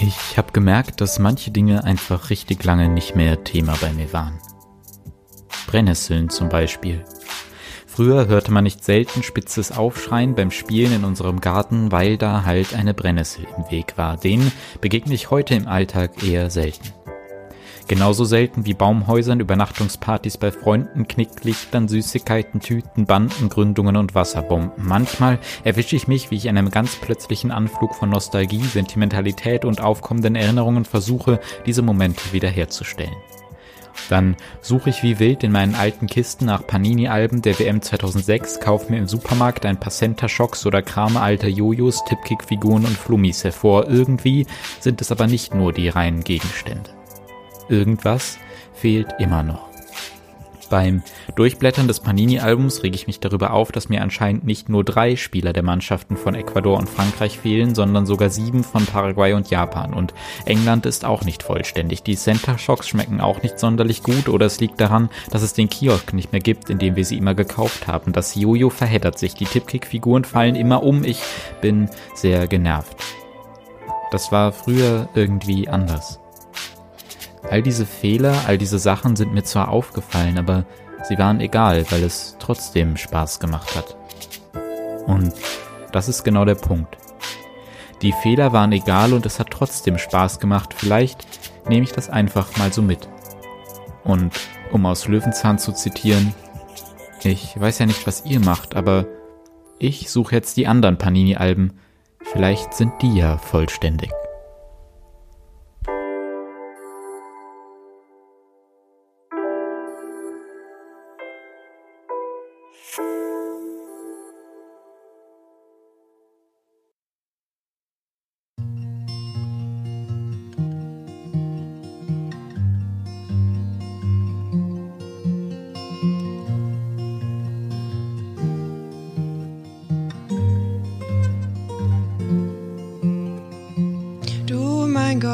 Ich habe gemerkt, dass manche Dinge einfach richtig lange nicht mehr Thema bei mir waren. Brennnesseln zum Beispiel. Früher hörte man nicht selten spitzes Aufschreien beim Spielen in unserem Garten, weil da halt eine Brennnessel im Weg war. Denen begegne ich heute im Alltag eher selten. Genauso selten wie Baumhäusern, Übernachtungspartys bei Freunden, Knicklichtern, Süßigkeiten, Tüten, Bandengründungen und Wasserbomben. Manchmal erwische ich mich, wie ich in einem ganz plötzlichen Anflug von Nostalgie, Sentimentalität und aufkommenden Erinnerungen versuche, diese Momente wiederherzustellen. Dann suche ich wie wild in meinen alten Kisten nach Panini-Alben der WM 2006, kaufe mir im Supermarkt ein paar Center-Shocks oder krame alter Jojos, Tipkick-Figuren und Flummis hervor. Irgendwie sind es aber nicht nur die reinen Gegenstände. Irgendwas fehlt immer noch. Beim Durchblättern des Panini-Albums rege ich mich darüber auf, dass mir anscheinend nicht nur drei Spieler der Mannschaften von Ecuador und Frankreich fehlen, sondern sogar sieben von Paraguay und Japan. Und England ist auch nicht vollständig. Die Center Shocks schmecken auch nicht sonderlich gut oder es liegt daran, dass es den Kiosk nicht mehr gibt, in dem wir sie immer gekauft haben. Das Jojo verheddert sich, die Tipkick-Figuren fallen immer um. Ich bin sehr genervt. Das war früher irgendwie anders. All diese Fehler, all diese Sachen sind mir zwar aufgefallen, aber sie waren egal, weil es trotzdem Spaß gemacht hat. Und das ist genau der Punkt. Die Fehler waren egal und es hat trotzdem Spaß gemacht. Vielleicht nehme ich das einfach mal so mit. Und um aus Löwenzahn zu zitieren, ich weiß ja nicht, was ihr macht, aber ich suche jetzt die anderen Panini-Alben. Vielleicht sind die ja vollständig.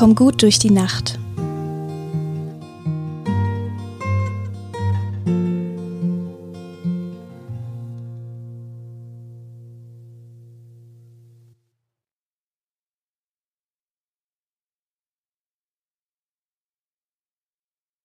Komm gut durch die Nacht.